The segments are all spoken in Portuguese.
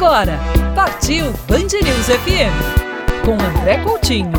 Agora, partiu Band News FM com André Coutinho.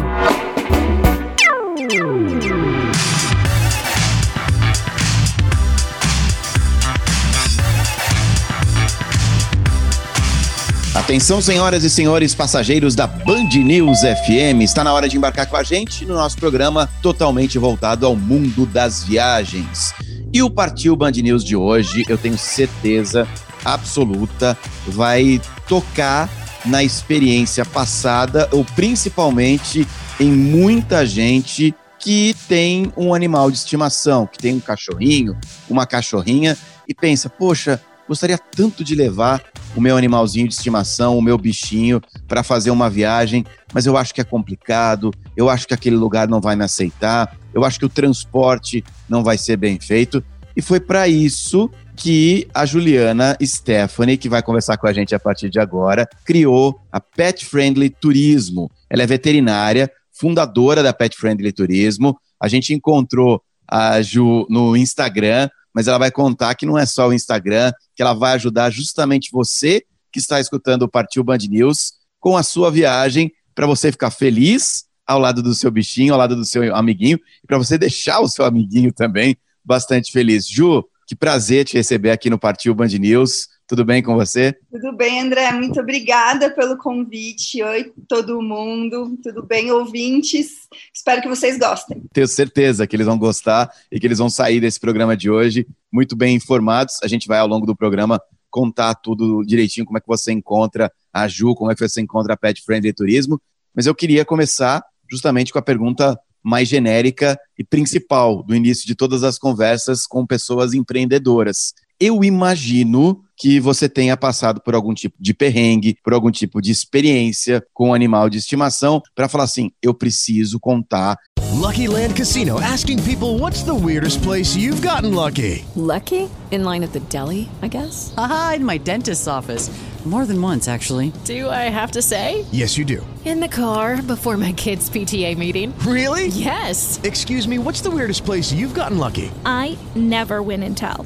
Atenção, senhoras e senhores passageiros da Band News FM. Está na hora de embarcar com a gente no nosso programa totalmente voltado ao mundo das viagens. E o Partiu Band News de hoje, eu tenho certeza absoluta, vai tocar na experiência passada, ou principalmente em muita gente que tem um animal de estimação, que tem um cachorrinho, uma cachorrinha, e pensa, poxa, gostaria tanto de levar o meu animalzinho de estimação, o meu bichinho, para fazer uma viagem, mas eu acho que é complicado, eu acho que aquele lugar não vai me aceitar, eu acho que o transporte não vai ser bem feito. E foi para isso que a Juliana Stephanie, que vai conversar com a gente a partir de agora, criou a Pet Friendly Turismo. Ela é veterinária, fundadora da Pet Friendly Turismo. A gente encontrou a Ju no Instagram, mas ela vai contar que não é só o Instagram, que ela vai ajudar justamente você que está escutando o Partiu Band News com a sua viagem para você ficar feliz ao lado do seu bichinho, ao lado do seu amiguinho, e para você deixar o seu amiguinho também bastante feliz. Ju, que prazer te receber aqui no Partiu Band News. Tudo bem com você? Tudo bem, André. Muito obrigada pelo convite. Oi, todo mundo. Tudo bem, ouvintes? Espero que vocês gostem. Tenho certeza que eles vão gostar e que eles vão sair desse programa de hoje muito bem informados. A gente vai, ao longo do programa, contar tudo direitinho, como é que você encontra a Ju, como é que você encontra a Pet Friendly Turismo. Mas eu queria começar justamente com a pergunta mais genérica e principal do início de todas as conversas com pessoas empreendedoras. Eu imagino que você tenha passado por algum tipo de perrengue, por algum tipo de experiência com um animal de estimação, para falar assim: eu preciso contar. Lucky Land Casino asking people what's the weirdest place you've gotten lucky? Lucky? In line at the deli, I guess? Aha, in my dentist's office. More than once, actually. Do I have to say? Yes, you do. In the car before my kids' PTA meeting. Really? Yes. Excuse me, what's the weirdest place you've gotten lucky? I never win and tell.